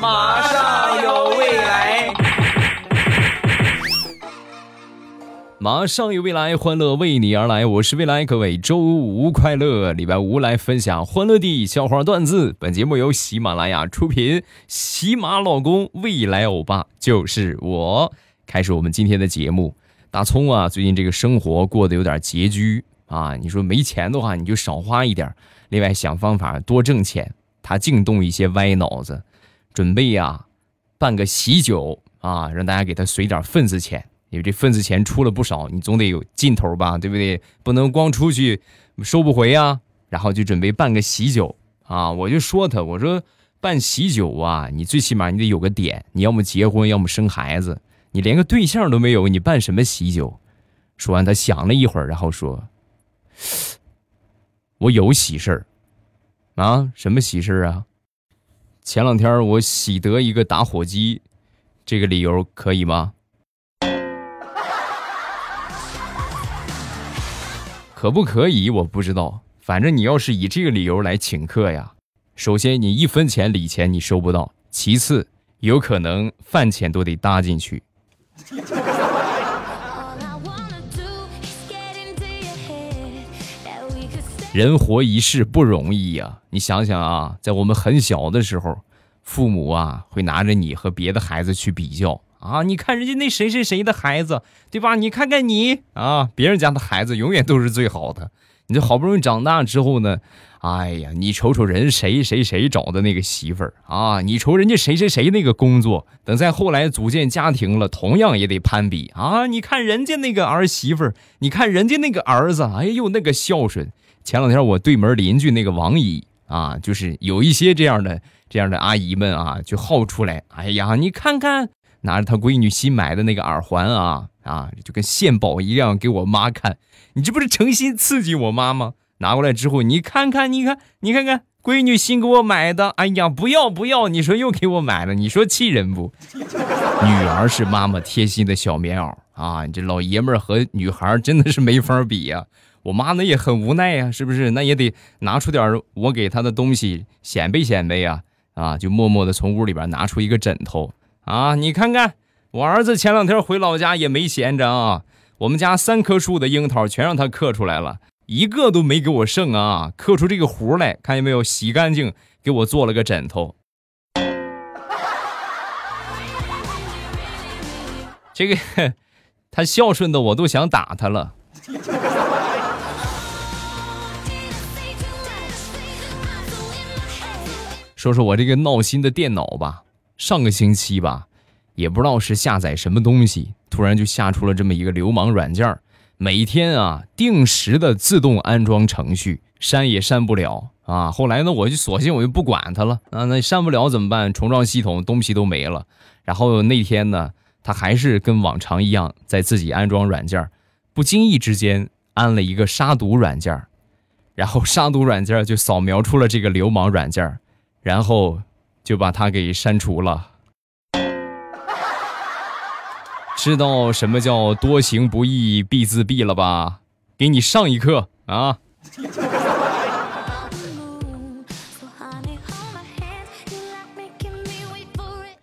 马上有未来，马上有未来，欢乐为你而来。我是未来，各位周五快乐！礼拜五来分享欢乐的笑话段子。本节目由喜马拉雅出品，喜马老公未来欧巴就是我。开始我们今天的节目。大葱啊，最近这个生活过得有点拮据啊。你说没钱的话，你就少花一点，另外想方法多挣钱。他净动一些歪脑子。准备呀，办个喜酒啊，让大家给他随点份子钱，因为这份子钱出了不少，你总得有劲头吧，对不对？不能光出去收不回呀。然后就准备办个喜酒啊，我就说他，我说办喜酒啊，你最起码你得有个点，你要么结婚，要么生孩子，你连个对象都没有，你办什么喜酒？说完，他想了一会儿，然后说：“我有喜事儿啊，什么喜事儿啊？”前两天我喜得一个打火机，这个理由可以吗？可不可以？我不知道。反正你要是以这个理由来请客呀，首先你一分钱礼钱你收不到，其次有可能饭钱都得搭进去。人活一世不容易呀，你想想啊，在我们很小的时候，父母啊会拿着你和别的孩子去比较啊，你看人家那谁谁谁的孩子，对吧？你看看你啊，别人家的孩子永远都是最好的。你这好不容易长大之后呢，哎呀，你瞅瞅人谁谁谁找的那个媳妇儿啊，你瞅人家谁谁谁那个工作，等再后来组建家庭了，同样也得攀比啊。你看人家那个儿媳妇儿，你看人家那个儿子，哎呦那个孝顺。前两天我对门邻居那个王姨啊，就是有一些这样的这样的阿姨们啊，就号出来，哎呀，你看看，拿着她闺女新买的那个耳环啊啊，就跟献宝一样给我妈看，你这不是诚心刺激我妈吗？拿过来之后，你看看，你看，你看看，闺女新给我买的，哎呀，不要不要，你说又给我买了，你说气人不？女儿是妈妈贴心的小棉袄啊，你这老爷们儿和女孩真的是没法比呀。我妈那也很无奈呀，是不是？那也得拿出点我给她的东西显摆显摆呀！啊，就默默的从屋里边拿出一个枕头啊，你看看，我儿子前两天回老家也没闲着啊，我们家三棵树的樱桃全让他刻出来了，一个都没给我剩啊，刻出这个弧来，看见没有？洗干净，给我做了个枕头。这个他孝顺的我都想打他了。说说我这个闹心的电脑吧，上个星期吧，也不知道是下载什么东西，突然就下出了这么一个流氓软件每天啊定时的自动安装程序，删也删不了啊。后来呢，我就索性我就不管它了啊，那删不了怎么办？重装系统，东西都没了。然后那天呢，他还是跟往常一样在自己安装软件，不经意之间安了一个杀毒软件，然后杀毒软件就扫描出了这个流氓软件。然后就把他给删除了。知道什么叫多行不义必自毙了吧？给你上一课啊！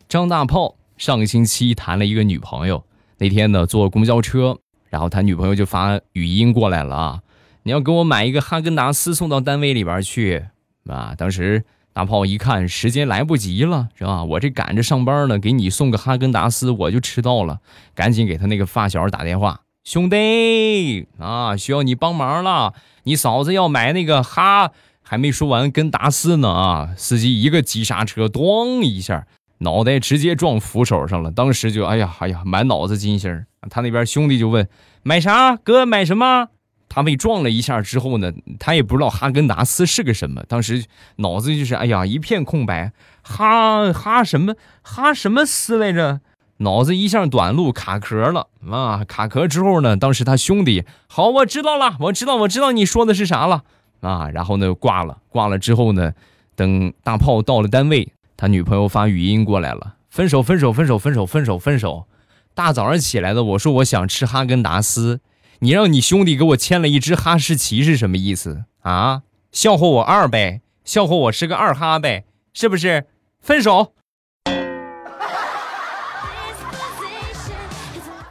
张大炮上个星期谈了一个女朋友，那天呢坐公交车，然后他女朋友就发语音过来了啊，你要给我买一个哈根达斯送到单位里边去啊！当时。大炮一看时间来不及了，是吧？我这赶着上班呢，给你送个哈根达斯，我就迟到了。赶紧给他那个发小打电话，兄弟啊，需要你帮忙了。你嫂子要买那个哈，还没说完跟达斯呢啊！司机一个急刹车，咣一下，脑袋直接撞扶手上了。当时就哎呀哎呀，满脑子金星。他那边兄弟就问买啥？哥买什么？他被撞了一下之后呢，他也不知道哈根达斯是个什么，当时脑子就是哎呀一片空白，哈哈什么哈什么斯来着，脑子一下短路卡壳了啊！卡壳之后呢，当时他兄弟好，我知道了，我知道我知道你说的是啥了啊！然后呢挂了，挂了之后呢，等大炮到了单位，他女朋友发语音过来了，分手分手分手分手分手分手，大早上起来的，我说我想吃哈根达斯。你让你兄弟给我签了一只哈士奇是什么意思啊？笑话我二呗，笑话我是个二哈呗。是不是分手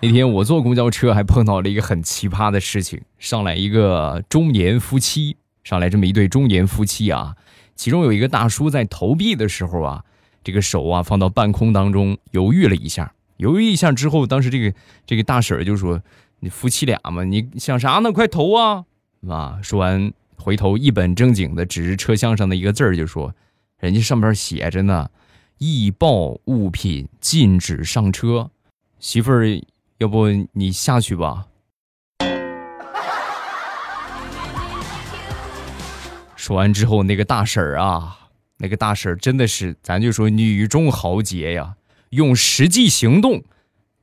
那天我坐公交车还碰到了一个很奇葩的事情，上来一个中年夫妻，上来这么一对中年夫妻啊。其中有一个大叔在投币的时候啊，这个手啊放到半空当中犹豫了一下，犹豫一下之后，当时这个这个大婶就说。你夫妻俩嘛，你想啥呢？快投啊！”啊，说完回头一本正经的指着车厢上的一个字儿就说：“人家上面写着呢，易爆物品禁止上车，媳妇儿。”要不你下去吧。说完之后，那个大婶儿啊，那个大婶儿真的是，咱就说女中豪杰呀，用实际行动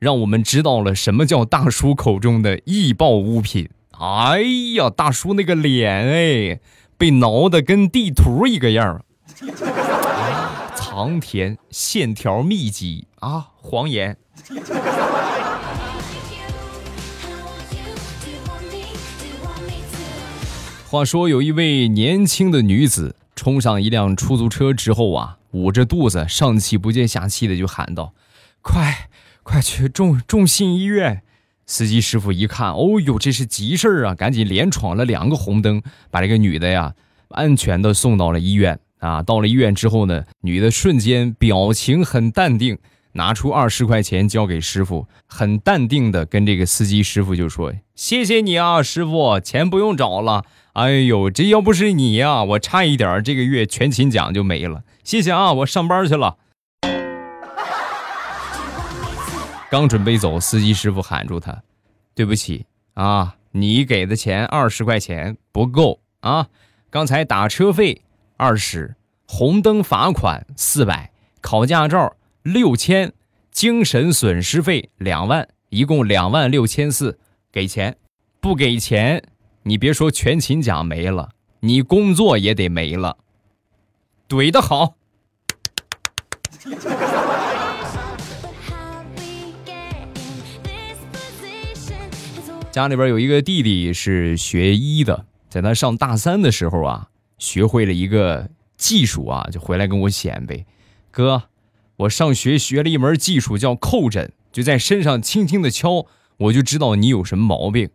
让我们知道了什么叫大叔口中的易爆物品。哎呀，大叔那个脸哎，被挠的跟地图一个样儿，苍天，线条密集啊，黄岩。话说，有一位年轻的女子冲上一辆出租车之后啊，捂着肚子，上气不接下气的就喊道：“快，快去众众信医院！”司机师傅一看，哦呦，这是急事儿啊，赶紧连闯了两个红灯，把这个女的呀安全的送到了医院。啊，到了医院之后呢，女的瞬间表情很淡定，拿出二十块钱交给师傅，很淡定的跟这个司机师傅就说：“谢谢你啊，师傅，钱不用找了。”哎呦，这要不是你呀，我差一点这个月全勤奖就没了。谢谢啊，我上班去了。刚准备走，司机师傅喊住他：“对不起啊，你给的钱二十块钱不够啊。刚才打车费二十，红灯罚款四百，考驾照六千，精神损失费两万，一共两万六千四，给钱不给钱？”你别说全勤奖没了，你工作也得没了。怼的好。家里边有一个弟弟是学医的，在他上大三的时候啊，学会了一个技术啊，就回来跟我显摆：“哥，我上学学了一门技术叫叩诊，就在身上轻轻的敲，我就知道你有什么毛病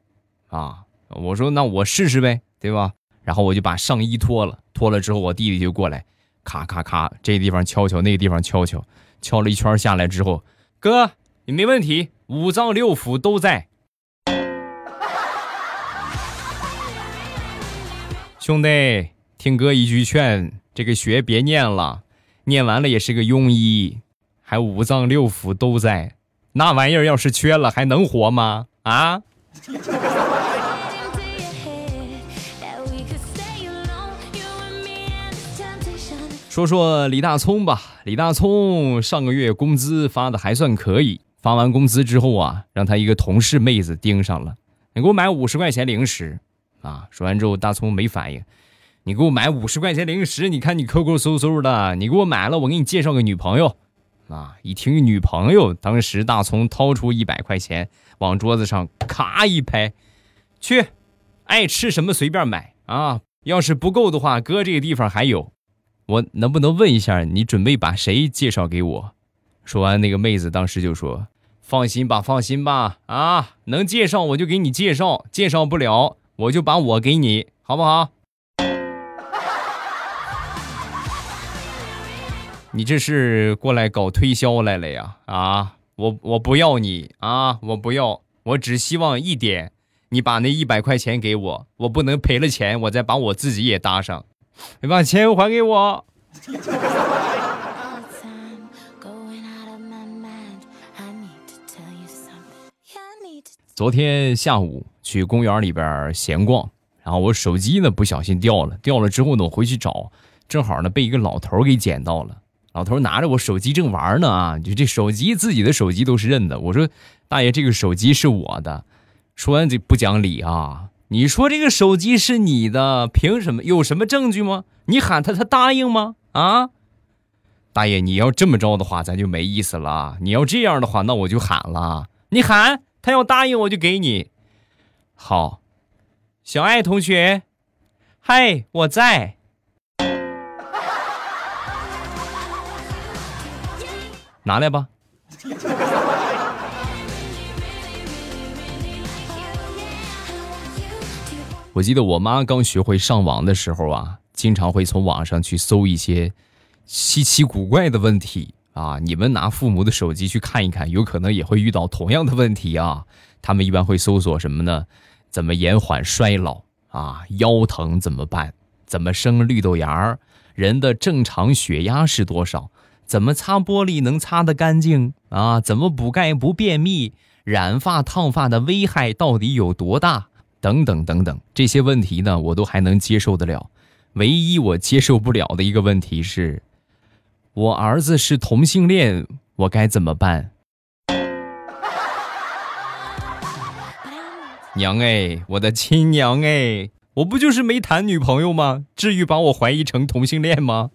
啊。”我说那我试试呗，对吧？然后我就把上衣脱了，脱了之后我弟弟就过来，咔咔咔，这地方敲敲，那个地方敲敲，敲了一圈下来之后，哥你没问题，五脏六腑都在。兄弟，听哥一句劝，这个学别念了，念完了也是个庸医，还五脏六腑都在，那玩意儿要是缺了还能活吗？啊？说说李大聪吧，李大聪上个月工资发的还算可以。发完工资之后啊，让他一个同事妹子盯上了，你给我买五十块钱零食啊！说完之后，大葱没反应。你给我买五十块钱零食，你看你抠抠搜搜的，你给我买了，我给你介绍个女朋友啊！一听女朋友，当时大葱掏出一百块钱，往桌子上咔一拍，去，爱吃什么随便买啊！要是不够的话，哥这个地方还有。我能不能问一下，你准备把谁介绍给我？说完，那个妹子当时就说：“放心吧，放心吧，啊，能介绍我就给你介绍，介绍不了我就把我给你，好不好？”你这是过来搞推销来了呀？啊，我我不要你啊，我不要，我只希望一点，你把那一百块钱给我，我不能赔了钱，我再把我自己也搭上。你把钱还给我。昨天下午去公园里边闲逛，然后我手机呢不小心掉了，掉了之后呢我回去找，正好呢被一个老头给捡到了。老头拿着我手机正玩呢啊，就这手机自己的手机都是认的。我说大爷，这个手机是我的。说完这不讲理啊。你说这个手机是你的，凭什么？有什么证据吗？你喊他，他答应吗？啊，大爷，你要这么着的话，咱就没意思了。你要这样的话，那我就喊了。你喊他要答应，我就给你。好。小爱同学嗨我在。拿来吧。我记得我妈刚学会上网的时候啊经常会从网上去搜一些稀奇古怪的问题啊。你们拿父母的手机去看一看，有可能也会遇到同样的问题啊。他们一般会搜索什么呢？怎么延缓衰老啊？腰疼怎么办？怎么生绿豆芽儿？人的正常血压是多少？怎么擦玻璃能擦得干净啊？怎么补钙不便秘？染发烫发的危害到底有多大？等等等等，这些问题呢，我都还能接受得了。唯一我接受不了的一个问题是，我儿子是同性恋，我该怎么办？娘哎，我的亲娘哎！我不就是没谈女朋友吗？至于把我怀疑成同性恋吗？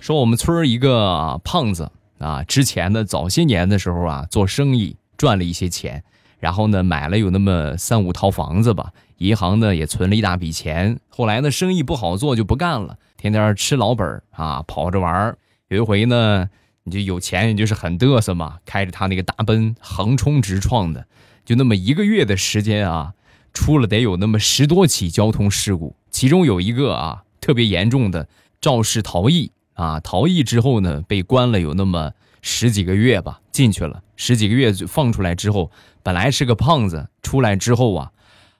说我们村一个胖子啊，之前呢早些年的时候啊，做生意赚了一些钱，然后呢买了有那么三五套房子吧，银行呢也存了一大笔钱。后来呢生意不好做就不干了，天天吃老本啊，跑着玩有一回呢。你就有钱，你就是很嘚瑟嘛，开着他那个大奔横冲直撞的，就那么一个月的时间啊，出了得有那么十多起交通事故，其中有一个啊特别严重的肇事逃逸啊，逃逸之后呢被关了有那么十几个月吧，进去了十几个月放出来之后，本来是个胖子，出来之后啊，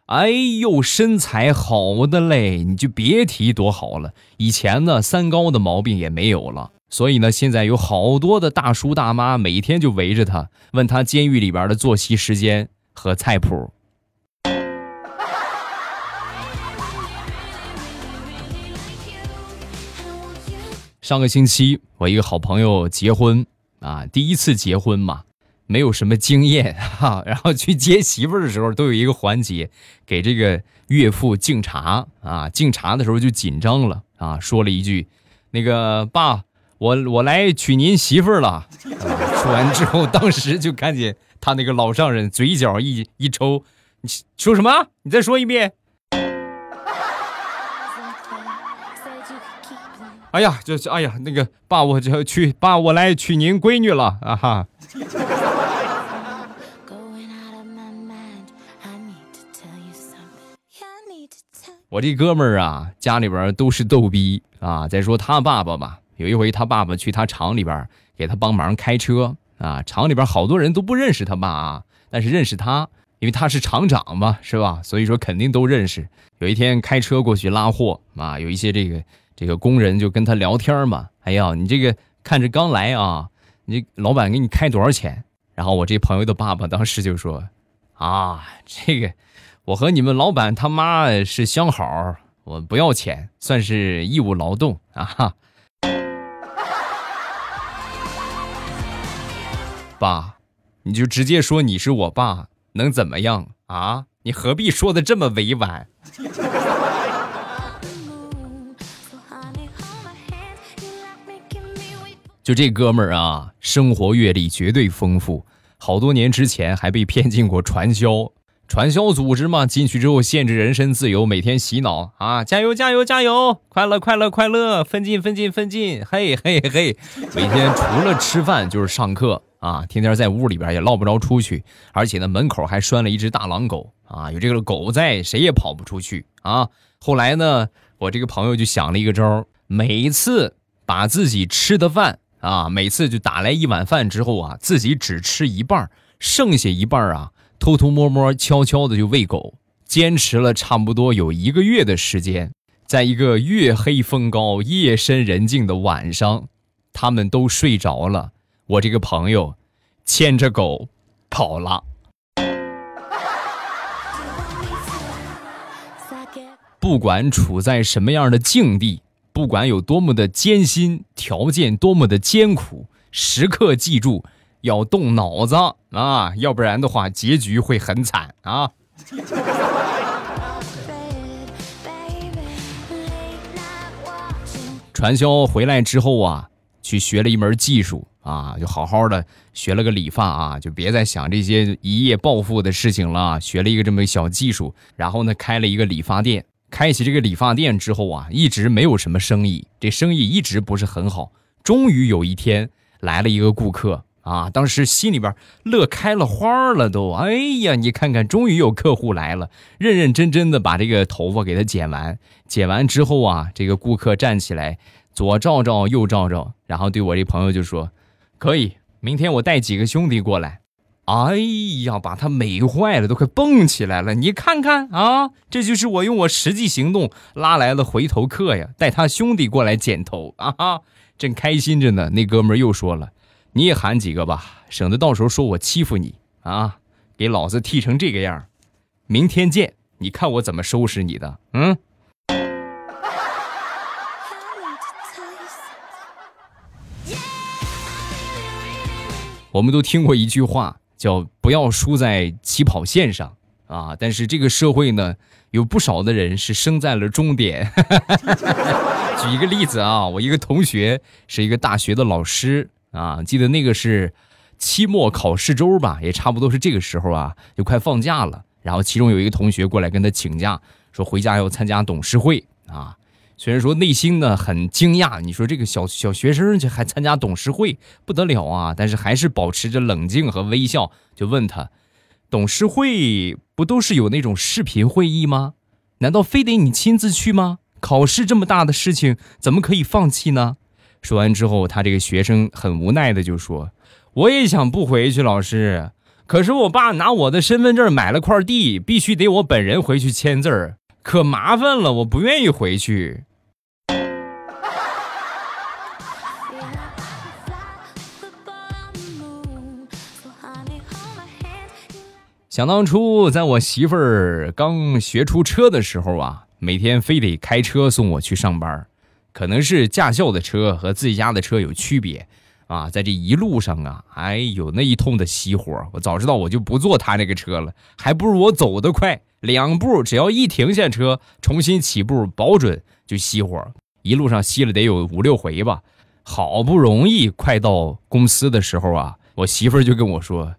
哎呦身材好的嘞，你就别提多好了，以前呢三高的毛病也没有了。所以呢，现在有好多的大叔大妈每天就围着他，问他监狱里边的作息时间和菜谱。上个星期，我一个好朋友结婚啊，第一次结婚嘛，没有什么经验 哈，然后去接媳妇儿的时候，都有一个环节，给这个岳父敬茶啊，敬茶的时候就紧张了啊，说了一句：“那个爸。”我我来娶您媳妇儿了，说完之后，当时就看见他那个老丈人嘴角一一抽，你说什么？你再说一遍。哎呀，就是哎呀，那个爸，我就要娶爸，我来娶您闺女了啊哈。我这哥们儿啊，家里边都是逗逼啊。再说他爸爸吧。有一回，他爸爸去他厂里边给他帮忙开车啊，厂里边好多人都不认识他爸啊，但是认识他，因为他是厂长嘛，是吧？所以说肯定都认识。有一天开车过去拉货啊，有一些这个这个工人就跟他聊天嘛，哎呀，你这个看着刚来啊，你老板给你开多少钱？然后我这朋友的爸爸当时就说，啊，这个我和你们老板他妈是相好，我不要钱，算是义务劳动啊。爸，你就直接说你是我爸，能怎么样啊？你何必说的这么委婉？就这哥们儿啊，生活阅历绝对丰富，好多年之前还被骗进过传销。传销组织嘛，进去之后限制人身自由，每天洗脑啊，加油加油加油，快乐快乐快乐，奋进奋进奋进，嘿嘿嘿，每天除了吃饭就是上课啊，天天在屋里边也捞不着出去，而且呢门口还拴了一只大狼狗啊，有这个狗在，谁也跑不出去啊。后来呢，我这个朋友就想了一个招，每次把自己吃的饭啊，每次就打来一碗饭之后啊，自己只吃一半，剩下一半啊。偷偷摸摸、悄悄的就喂狗，坚持了差不多有一个月的时间，在一个月黑风高、夜深人静的晚上，他们都睡着了，我这个朋友牵着狗跑了。不管处在什么样的境地，不管有多么的艰辛，条件多么的艰苦，时刻记住。要动脑子啊，要不然的话，结局会很惨啊！传销回来之后啊，去学了一门技术啊，就好好的学了个理发啊，就别再想这些一夜暴富的事情了。学了一个这么小技术，然后呢，开了一个理发店。开启这个理发店之后啊，一直没有什么生意，这生意一直不是很好。终于有一天来了一个顾客。啊，当时心里边乐开了花了都。哎呀，你看看，终于有客户来了，认认真真的把这个头发给他剪完。剪完之后啊，这个顾客站起来，左照照，右照照，然后对我这朋友就说：“可以，明天我带几个兄弟过来。”哎呀，把他美坏了，都快蹦起来了！你看看啊，这就是我用我实际行动拉来了回头客呀，带他兄弟过来剪头啊，哈，正开心着呢。那哥们又说了：“你也喊几个吧，省得到时候说我欺负你啊！给老子剃成这个样，明天见，你看我怎么收拾你的？”嗯。我们都听过一句话。叫不要输在起跑线上啊！但是这个社会呢，有不少的人是生在了终点。举一个例子啊，我一个同学是一个大学的老师啊，记得那个是期末考试周吧，也差不多是这个时候啊，就快放假了。然后其中有一个同学过来跟他请假，说回家要参加董事会啊。虽然说内心呢很惊讶，你说这个小小学生就还参加董事会，不得了啊！但是还是保持着冷静和微笑，就问他：董事会不都是有那种视频会议吗？难道非得你亲自去吗？考试这么大的事情，怎么可以放弃呢？说完之后，他这个学生很无奈的就说：“我也想不回去，老师，可是我爸拿我的身份证买了块地，必须得我本人回去签字儿。”可麻烦了，我不愿意回去。想当初，在我媳妇儿刚学出车的时候啊，每天非得开车送我去上班，可能是驾校的车和自己家的车有区别啊，在这一路上啊，哎呦那一通的熄火，我早知道我就不坐他那个车了，还不如我走得快。两步，只要一停下车，重新起步，保准就熄火。一路上熄了得有五六回吧。好不容易快到公司的时候啊，我媳妇就跟我说：“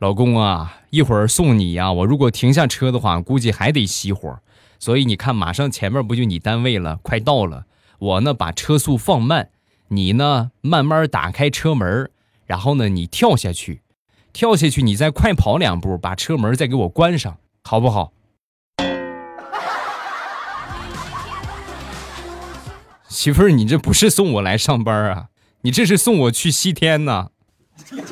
老公啊，一会儿送你呀。我如果停下车的话，估计还得熄火。所以你看，马上前面不就你单位了，快到了。我呢把车速放慢，你呢慢慢打开车门，然后呢你跳下去，跳下去，你再快跑两步，把车门再给我关上，好不好？” 媳妇儿，你这不是送我来上班啊，你这是送我去西天呢。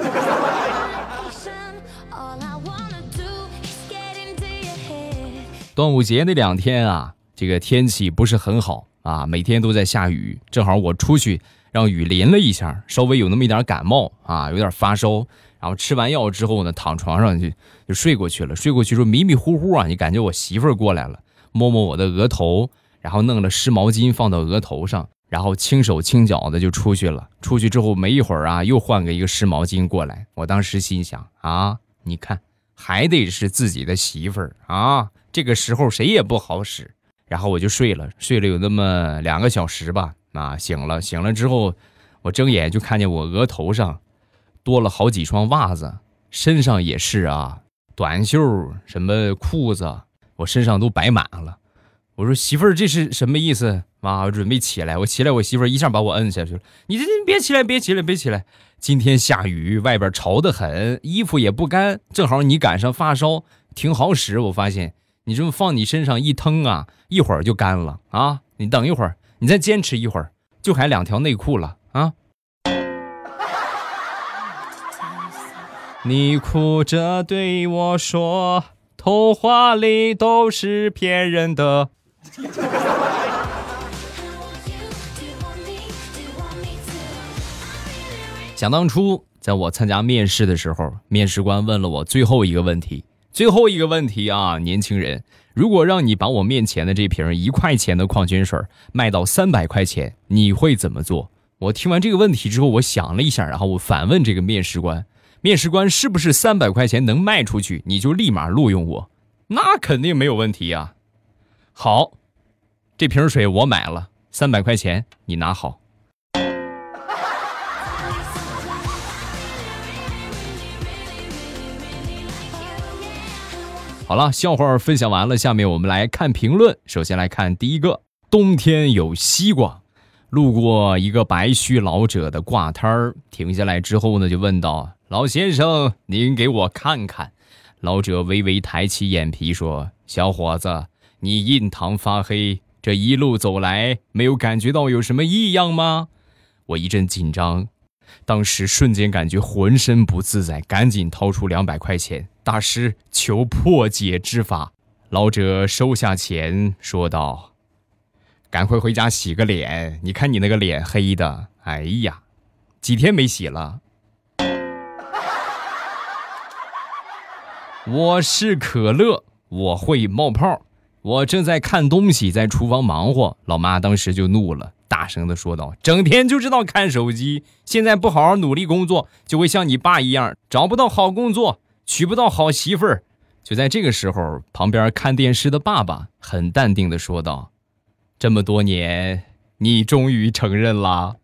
端午节那两天啊，这个天气不是很好啊，每天都在下雨。正好我出去让雨淋了一下，稍微有那么一点感冒啊，有点发烧。然后吃完药之后呢，躺床上就就睡过去了。睡过去时候迷迷糊糊啊，你感觉我媳妇儿过来了，摸摸我的额头。然后弄了湿毛巾放到额头上，然后轻手轻脚的就出去了。出去之后没一会儿啊，又换个一个湿毛巾过来。我当时心想啊，你看还得是自己的媳妇儿啊，这个时候谁也不好使。然后我就睡了，睡了有那么两个小时吧。啊，醒了，醒了之后，我睁眼就看见我额头上多了好几双袜子，身上也是啊，短袖什么裤子，我身上都摆满了。我说媳妇儿，这是什么意思？妈，我准备起来。我起来，我媳妇儿一下把我摁下去了。你这，你别起来，别起来，别起来！今天下雨，外边潮得很，衣服也不干，正好你赶上发烧，挺好使。我发现你这么放你身上一腾啊，一会儿就干了啊！你等一会儿，你再坚持一会儿，就还两条内裤了啊！你哭着对我说：“童话里都是骗人的。”想当初，在我参加面试的时候，面试官问了我最后一个问题。最后一个问题啊，年轻人，如果让你把我面前的这瓶一块钱的矿泉水卖到三百块钱，你会怎么做？我听完这个问题之后，我想了一下，然后我反问这个面试官：面试官是不是三百块钱能卖出去，你就立马录用我？那肯定没有问题呀。好。这瓶水我买了，三百块钱，你拿好。好了，笑话分享完了，下面我们来看评论。首先来看第一个，冬天有西瓜，路过一个白须老者的挂摊儿，停下来之后呢，就问道：“老先生，您给我看看。”老者微微抬起眼皮说：“小伙子，你印堂发黑，这一路走来没有感觉到有什么异样吗？”我一阵紧张，当时瞬间感觉浑身不自在，赶紧掏出两百块钱，大师求破解之法。老者收下钱，说道：“赶快回家洗个脸，你看你那个脸黑的，哎呀，几天没洗了。”我是可乐，我会冒泡。我正在看东西，在厨房忙活。老妈当时就怒了，大声的说道：“整天就知道看手机，现在不好好努力工作，就会像你爸一样，找不到好工作，娶不到好媳妇儿。”就在这个时候，旁边看电视的爸爸很淡定的说道：“这么多年，你终于承认啦。”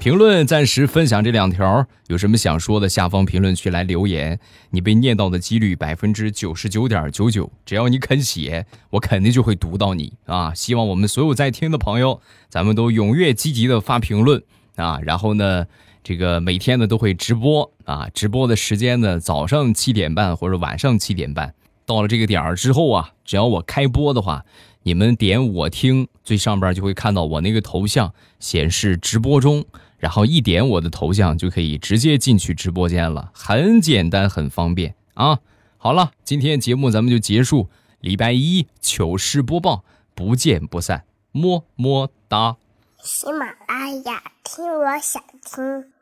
评论暂时分享这两条，有什么想说的，下方评论区来留言。你被念到的几率百分之九十九点九九，只要你肯写，我肯定就会读到你啊！希望我们所有在听的朋友，咱们都踊跃积极的发评论啊！然后呢，这个每天呢都会直播啊，直播的时间呢早上七点半或者晚上七点半。到了这个点儿之后啊，只要我开播的话，你们点我听，最上边就会看到我那个头像显示直播中。然后一点我的头像就可以直接进去直播间了，很简单，很方便啊！好了，今天节目咱们就结束，礼拜一糗事播报，不见不散，么么哒！喜马拉雅听，我想听。